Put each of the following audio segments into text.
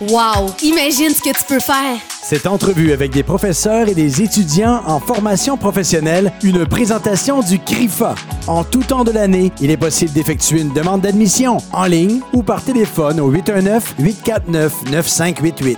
Wow! Imagine ce que tu peux faire! Cette entrevue avec des professeurs et des étudiants en formation professionnelle, une présentation du CRIFA. En tout temps de l'année, il est possible d'effectuer une demande d'admission en ligne ou par téléphone au 819-849-9588.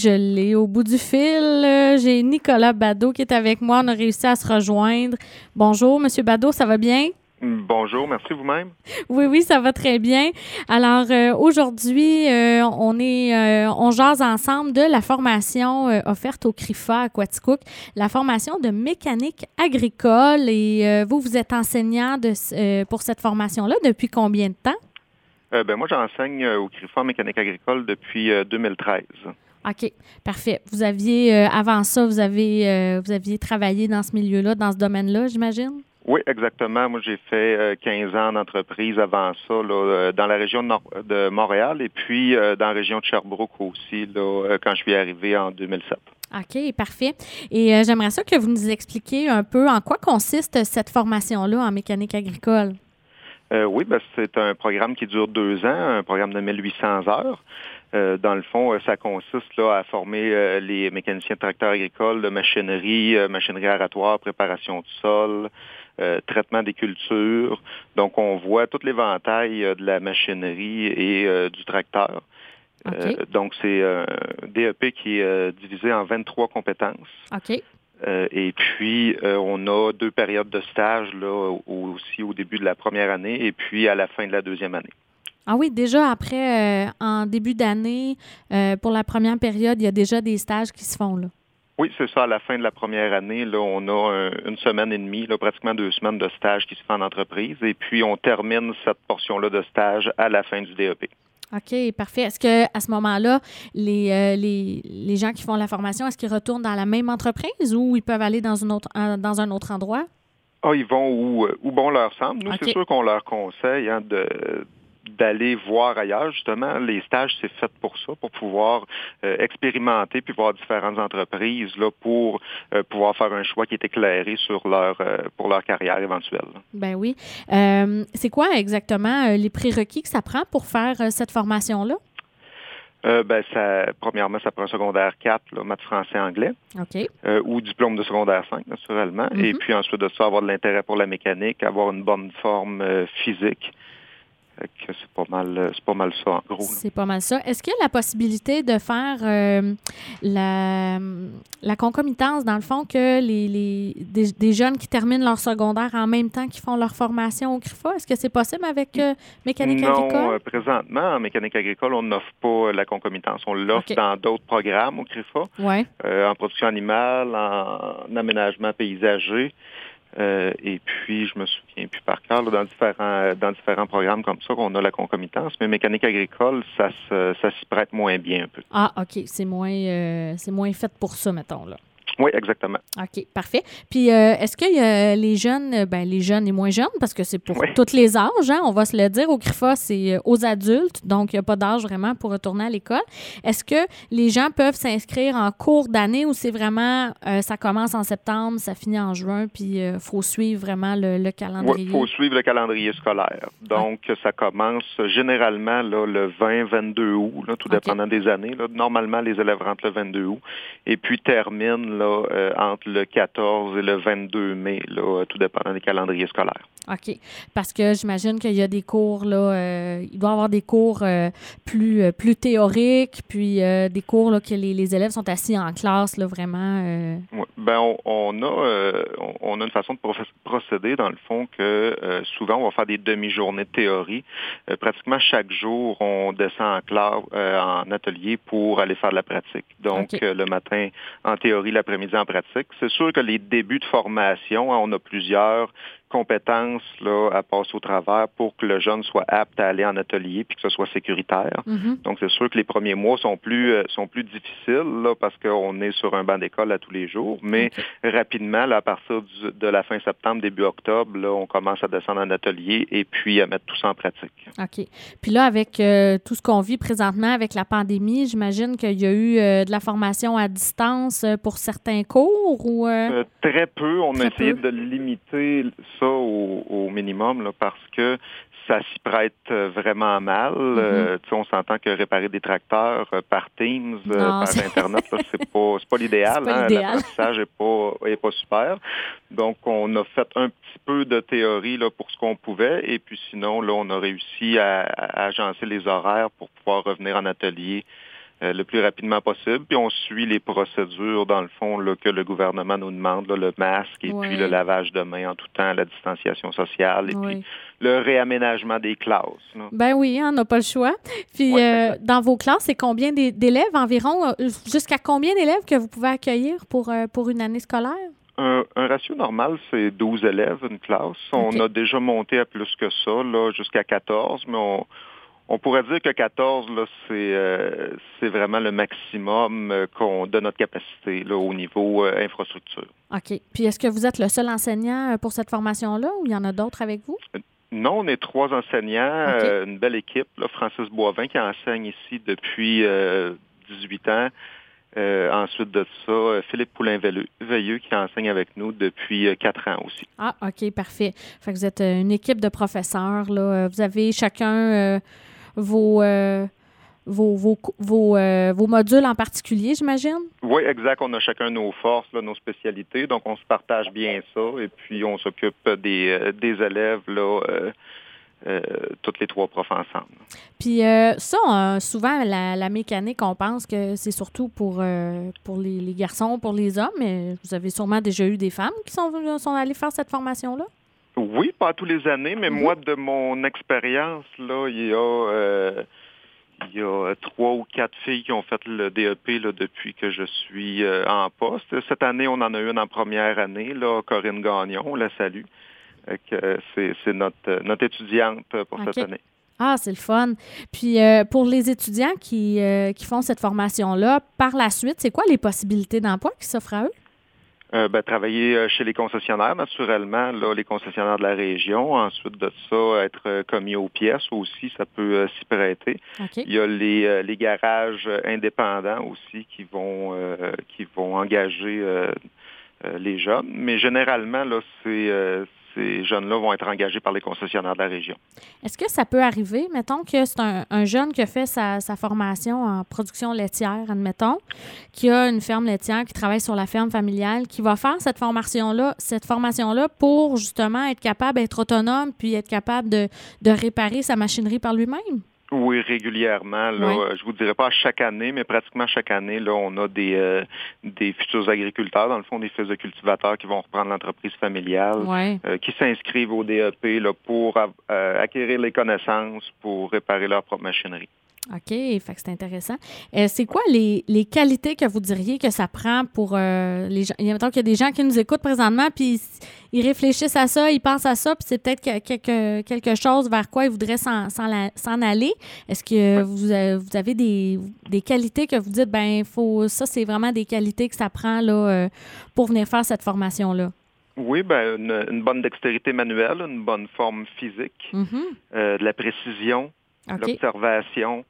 Je l'ai au bout du fil. J'ai Nicolas Badeau qui est avec moi. On a réussi à se rejoindre. Bonjour, Monsieur Badeau, ça va bien? Bonjour, merci vous-même. Oui, oui, ça va très bien. Alors euh, aujourd'hui, euh, on est, euh, on jase ensemble de la formation offerte au CRIFA à Quaticook, la formation de mécanique agricole. Et vous, vous êtes enseignant de, pour cette formation-là depuis combien de temps? ben moi, j'enseigne au CRIFA mécanique agricole depuis 2013. OK, parfait. Vous aviez, avant ça, vous avez, vous aviez travaillé dans ce milieu-là, dans ce domaine-là, j'imagine? Oui, exactement. Moi, j'ai fait 15 euh, ans d'entreprise avant ça, euh, dans la région de, Montréal et puis euh, dans la région de Sherbrooke aussi, là, quand je suis arrivé en 2007. OK, parfait. Et j'aimerais ça que vous nous expliquiez un peu en quoi consiste cette formation-là en mécanique agricole? oui, ben, c'est un programme qui dure deux ans, un programme de 1800 heures. dans le fond, ça consiste là, à former les mécaniciens de tracteurs agricoles, de machinerie, machinerie aratoire, préparation du sol, euh, traitement des cultures. Donc, on voit tout l'éventail euh, de la machinerie et euh, du tracteur. donc, c'est un DEP qui est divisé en 23 compétences. OK. et puis, on a deux périodes de stage là, aussi au début de la première année et puis à la fin de la deuxième année. Ah oui, déjà après, en début d'année, pour la première période, il y a déjà des stages qui se font là. Oui, c'est ça. À la fin de la première année, là, on a une semaine et demie, là, pratiquement deux semaines de stage qui se fait en entreprise. Et puis, on termine cette portion-là de stage à la fin du DEP. OK, parfait. Est-ce que à ce moment-là, les, euh, les, les, gens qui font la formation, est-ce qu'ils retournent dans la même entreprise ou ils peuvent aller dans, une autre, dans un autre endroit? Ah, ils vont où, euh, où bon leur semble. Nous, c'est sûr qu'on leur conseille hein, de, d'aller voir ailleurs. Justement, les stages, c'est fait pour ça, pour pouvoir euh, expérimenter puis voir différentes entreprises là, pour euh, pouvoir faire un choix qui est éclairé sur leur euh, pour leur carrière éventuelle. Ben oui. c'est quoi exactement les prérequis que ça prend pour faire cette formation-là? ben, ça, premièrement, ça prend un secondaire 4, là, maths, français, anglais. Ou diplôme de secondaire 5, naturellement. Et mm-hmm. puis ensuite de ça, avoir de l'intérêt pour la mécanique, avoir une bonne forme physique c'est pas mal, euh, c'est pas mal ça en gros. C'est pas mal ça. Est-ce qu'il y a la possibilité de faire euh, la, la, concomitance, dans le fond, que les, les des, jeunes qui terminent leur secondaire en même temps qu'ils font leur formation au CRIFA? Est-ce que c'est possible avec euh, mécanique agricole? Non, présentement, en mécanique agricole, on n'offre pas la concomitance. On l'offre dans d'autres programmes au CRIFA. Ouais. en production animale, en aménagement paysager. Euh, et puis, je me souviens plus par cœur, dans différents dans différents programmes comme ça qu'on a la concomitance, mais mécanique agricole, ça s'y prête moins bien un peu. Ah, OK. C'est moins euh, c'est moins fait pour ça, mettons là. Oui, exactement. OK, parfait. Puis, euh, est-ce que y les jeunes, euh, ben, les jeunes et moins jeunes, parce que c'est pour tous les âges, hein, on va se le dire, au CRIFA, c'est euh, aux adultes, donc il n'y a pas d'âge vraiment pour retourner à l'école. Est-ce que les gens peuvent s'inscrire en cours d'année ou c'est vraiment, ça commence en septembre, ça finit en juin, puis il faut suivre vraiment le, calendrier? Il faut suivre le calendrier scolaire. Donc, ça commence généralement là, le 20-22 août, là, tout dépendant des années. Là. Normalement, les élèves rentrent le 22 août et puis terminent là, euh, entre le 14 et le 22 mai, là, tout dépendant des calendriers scolaires. OK. Parce que j'imagine qu'il y a des cours, là, euh, il doit y avoir des cours euh, plus, plus théoriques, puis des cours là, que les, élèves sont assis en classe, là, vraiment. Oui. Ben, on, a, on, a une façon de procéder, dans le fond, que souvent, on va faire des demi-journées de théorie. pratiquement chaque jour, on descend en classe, en atelier pour aller faire de la pratique. Donc, le matin en théorie, l'après midi en pratique. C'est sûr que les débuts de formation, hein, on a plusieurs compétences là, à passer au travers pour que le jeune soit apte à aller en atelier puis que ce soit sécuritaire. Mm-hmm. Donc, c'est sûr que les premiers mois sont plus euh, sont plus difficiles là, parce qu'on est sur un banc d'école à tous les jours. Mais rapidement, là, à partir de la fin septembre, début octobre, là, on commence à descendre en atelier et puis à mettre tout ça en pratique. OK. Puis là, avec euh, tout ce qu'on vit présentement avec la pandémie, j'imagine qu'il y a eu euh, de la formation à distance pour certains cours ou... très peu. On a essayé de limiter ça au, minimum là, parce que ça s'y prête vraiment mal. Mm-hmm. on s'entend que réparer des tracteurs par Teams, par Internet, c'est pas, pas l'idéal. Hein? L'apprentissage n'est pas, super. Donc, on a fait un petit peu de théorie là, pour ce qu'on pouvait. Et puis sinon, là, on a réussi à, à agencer les horaires pour pouvoir revenir en atelier euh, le plus rapidement possible. Puis on suit les procédures, dans le fond, là, que le gouvernement nous demande, le masque et puis le lavage de main en tout temps, la distanciation sociale et puis le réaménagement des classes. Ben oui, on n'a pas le choix. Puis euh, dans vos classes, c'est combien d'élèves environ? Euh, jusqu'à combien d'élèves que vous pouvez accueillir pour, pour une année scolaire? Un, ratio normal, c'est 12 élèves, une classe. On a déjà monté à plus que ça, là, jusqu'à 14, mais on, on pourrait dire que 14, là, c'est, euh, c'est vraiment le maximum euh, qu'on, de notre capacité là, au niveau euh, infrastructure. OK. Puis est-ce que vous êtes le seul enseignant pour cette formation-là ou il y en a d'autres avec vous? Non, on est trois enseignants, une belle équipe. Là, Francis Boivin qui enseigne ici depuis 18 ans. ensuite de ça, Philippe Poulain-Veilleux qui enseigne avec nous depuis quatre ans aussi. Ah, OK, parfait. Fait que vous êtes une équipe de professeurs. Là. Vous avez chacun vos, euh, vos, vos, vos, euh, vos, modules en particulier, j'imagine? Oui, exact. On a chacun nos forces, nos spécialités. Donc, on se partage bien ça. Et puis, on s'occupe des, euh, des élèves, là. toutes les trois profs ensemble. Puis ça, souvent, la, mécanique, on pense que c'est surtout pour, pour les, les, garçons, pour les hommes, mais vous avez sûrement déjà eu des femmes qui sont, sont allées faire cette formation-là? Oui, pas tous les années, mais mhm. moi, de mon expérience, là, il y a euh, il y a trois ou quatre filles qui ont fait le DEP là, depuis que je suis euh, en poste. Cette année, on en a une en première année, là, Corinne Gagnon, on la salue. C'est notre, notre étudiante pour cette année. Ah, c'est le fun. Puis pour les étudiants qui, qui font cette formation-là, par la suite, c'est quoi les possibilités d'emploi qui s'offrent à eux? Euh, ben, travailler euh, chez les concessionnaires, naturellement, là, les concessionnaires de la région. Ensuite de ça, être euh, commis aux pièces aussi, ça peut s'y prêter. Il y a les, les garages indépendants aussi qui vont qui vont engager les jeunes. Mais généralement, là, c'est ces jeunes-là vont être engagés par les concessionnaires de la région. Est-ce que ça peut arriver, mettons que c'est un, jeune qui a fait sa, formation en production laitière, admettons, qui a une ferme laitière, qui travaille sur la ferme familiale, qui va faire cette formation-là, cette formation-là pour justement être capable d'être autonome puis être capable de réparer sa machinerie par lui-même? Oui, régulièrement. Là, Je vous dirais pas chaque année, mais pratiquement chaque année, là, on a des, euh, des futurs agriculteurs, dans le fond, des fils de cultivateurs qui vont reprendre l'entreprise familiale, euh, qui s'inscrivent au DEP là, pour euh, acquérir les connaissances pour réparer leur propre machinerie. OK, fait que c'est intéressant. Euh, c'est quoi les, les, qualités que vous diriez que ça prend pour euh, les gens? Il y a, qu'il y a des gens qui nous écoutent présentement, puis ils réfléchissent à ça, ils pensent à ça, puis c'est peut-être quelque, quelque chose vers quoi ils voudraient s'en, aller. Est-ce que vous, euh, vous, avez des, des, qualités que vous dites, ben faut ça, c'est vraiment des qualités que ça prend là, pour venir faire cette formation-là? Oui, ben une, bonne dextérité manuelle, une bonne forme physique, mm-hmm. de la précision, l'observation,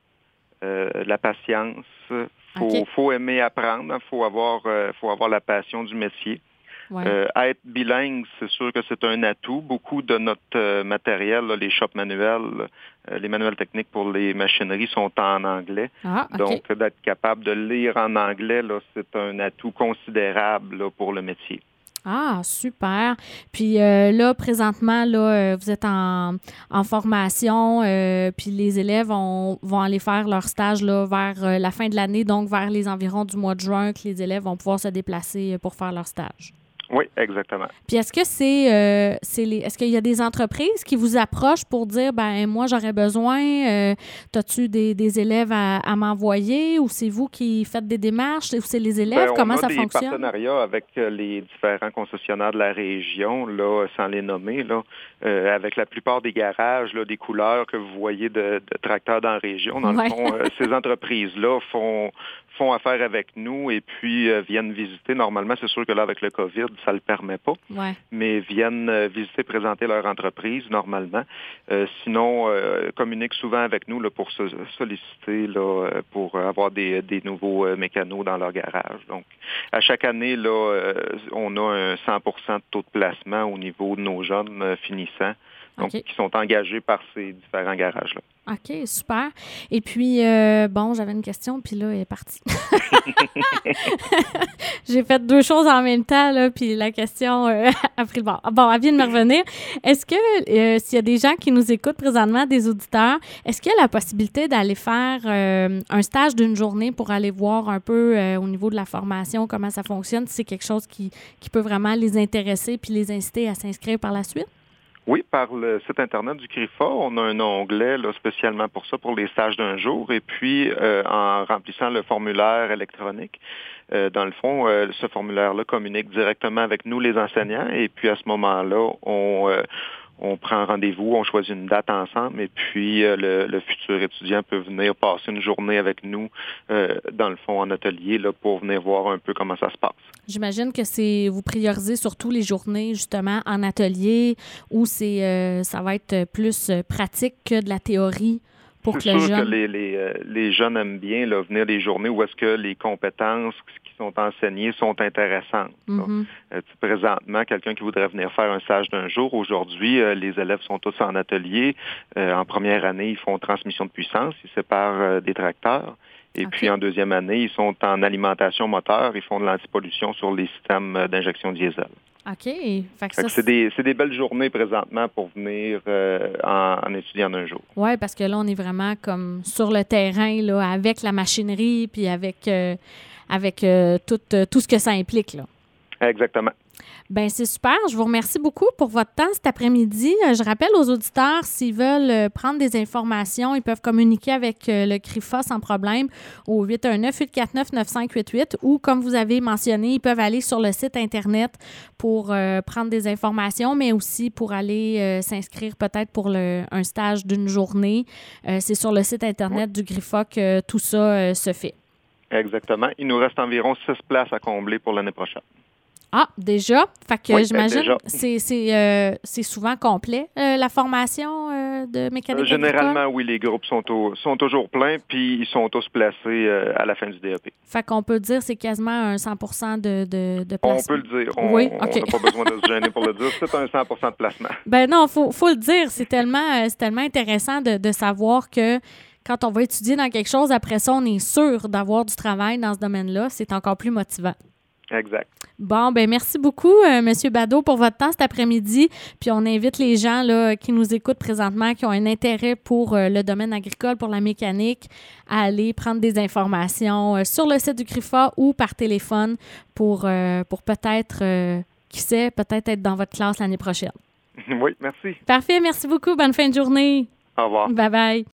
euh, la patience. Faut, faut aimer apprendre. Faut avoir, euh, faut avoir la passion du métier. Euh, être bilingue, c'est sûr que c'est un atout. Beaucoup de notre matériel, les shops manuels, les manuels techniques pour les machineries sont en anglais. Ah, Donc, d'être capable de lire en anglais, c'est un atout considérable pour le métier. Ah, super. Puis euh, là, présentement, là, euh, vous êtes en, formation, euh, puis les élèves vont aller faire leur stage là, vers la fin de l'année, donc vers les environs du mois de juin, que les élèves vont pouvoir se déplacer pour faire leur stage. Oui, exactement. Puis est-ce que c'est euh, est-ce qu'il y a des entreprises qui vous approchent pour dire ben moi j'aurais besoin euh, as-tu des, des, élèves à, m'envoyer ou c'est vous qui faites des démarches ou c'est les élèves? Ben, comment ça fonctionne On a des partenariats avec euh, les différents concessionnaires de la région là sans les nommer là euh, avec la plupart des garages là des couleurs que vous voyez de, de tracteurs dans la région dans le fond ces entreprises là font font affaire avec nous et puis euh, viennent visiter. Normalement, c'est sûr que là, avec le COVID, ça le permet pas, mais viennent euh, visiter, présenter leur entreprise normalement. Euh, sinon, communiquent souvent avec nous là, pour se solliciter là, pour avoir des, des nouveaux mécanos dans leur garage. Donc, à chaque année, là, on a un 100% de taux de placement au niveau de nos jeunes finissants. donc qui sont engagés par ces différents garages-là. OK, super. Et puis, euh, bon, j'avais une question, puis là, elle est partie. J'ai fait deux choses en même temps, là, puis la question euh, a pris le bord. Bon, elle vient de me revenir. Est-ce que, euh, s'il y a des gens qui nous écoutent présentement, des auditeurs, est-ce qu'il y a la possibilité d'aller faire un stage d'une journée pour aller voir un peu au niveau de la formation comment ça fonctionne, si c'est quelque chose qui, qui peut vraiment les intéresser puis les inciter à s'inscrire par la suite? Oui, par le site Internet du CRIFA, on a un onglet là, spécialement pour ça, pour les stages d'un jour. Et puis, euh, en remplissant le formulaire électronique, euh, dans le fond, euh, ce formulaire-là communique directement avec nous, les enseignants. Et puis, à ce moment-là, on on prend rendez-vous, on choisit une date ensemble et puis euh, le, futur étudiant peut venir passer une journée avec nous euh, dans le fond en atelier pour venir voir un peu comment ça se passe. J'imagine que c'est vous priorisez surtout les journées justement en atelier où c'est euh, ça va être plus pratique que de la théorie? Pour que jeune... que les, les, les, jeunes aiment bien là, venir des journées où est-ce que les compétences sont enseignés sont intéressantes. Mm-hmm. Euh, présentement, quelqu'un qui voudrait venir faire un stage d'un jour, aujourd'hui, euh, les élèves sont tous en atelier. Euh, en première année, ils font transmission de puissance, ils séparent des tracteurs. Et puis en deuxième année, ils sont en alimentation moteur, ils font de l'antipollution sur les systèmes d'injection diesel. OK. c'est des, belles journées présentement pour venir en, en, étudiant un jour. Oui, parce que là, on est vraiment comme sur le terrain, là, avec la machinerie, puis avec avec euh, tout, euh, tout ce que ça implique. Là. Exactement. Ben c'est super. Je vous remercie beaucoup pour votre temps cet après-midi. Euh, je rappelle aux auditeurs, s'ils veulent prendre des informations, ils peuvent communiquer avec le CRIFA sans problème au 819-849-9588 ou, comme vous avez mentionné, ils peuvent aller sur le site Internet pour prendre des informations, mais aussi pour aller s'inscrire peut-être pour le, un stage d'une journée. c'est sur le site Internet du CRIFA que tout ça se fait. Exactement. Il nous reste environ six places à combler pour l'année prochaine. Ah, déjà? Fait que ben, j'imagine c'est euh, c'est souvent complet, euh, la formation euh, de mécanique Généralement, oui, les groupes sont, sont toujours pleins, puis ils sont tous placés à la fin du DEP. Fait qu'on peut dire c'est quasiment un 100 de, de, de placement. On peut le dire. On, oui, OK. On n'a pas besoin de se gêner pour le dire. C'est un 100 de placement. Ben non, il faut, faut le dire. C'est tellement, tellement intéressant de, de savoir que quand on va étudier dans quelque chose, après ça, on est sûr d'avoir du travail dans ce domaine-là. C'est encore plus motivant. Exact. Bon, ben merci beaucoup, euh, Monsieur Badeau, pour votre temps cet après-midi. Puis on invite les gens là, qui nous écoutent présentement, qui ont un intérêt pour euh, le domaine agricole, pour la mécanique, à aller prendre des informations euh, sur le site du CRIFA ou par téléphone pour, pour peut-être, qui sait, peut-être être dans votre classe l'année prochaine. Oui, merci. Parfait, merci beaucoup. Bonne fin de journée. Au revoir. Bye bye.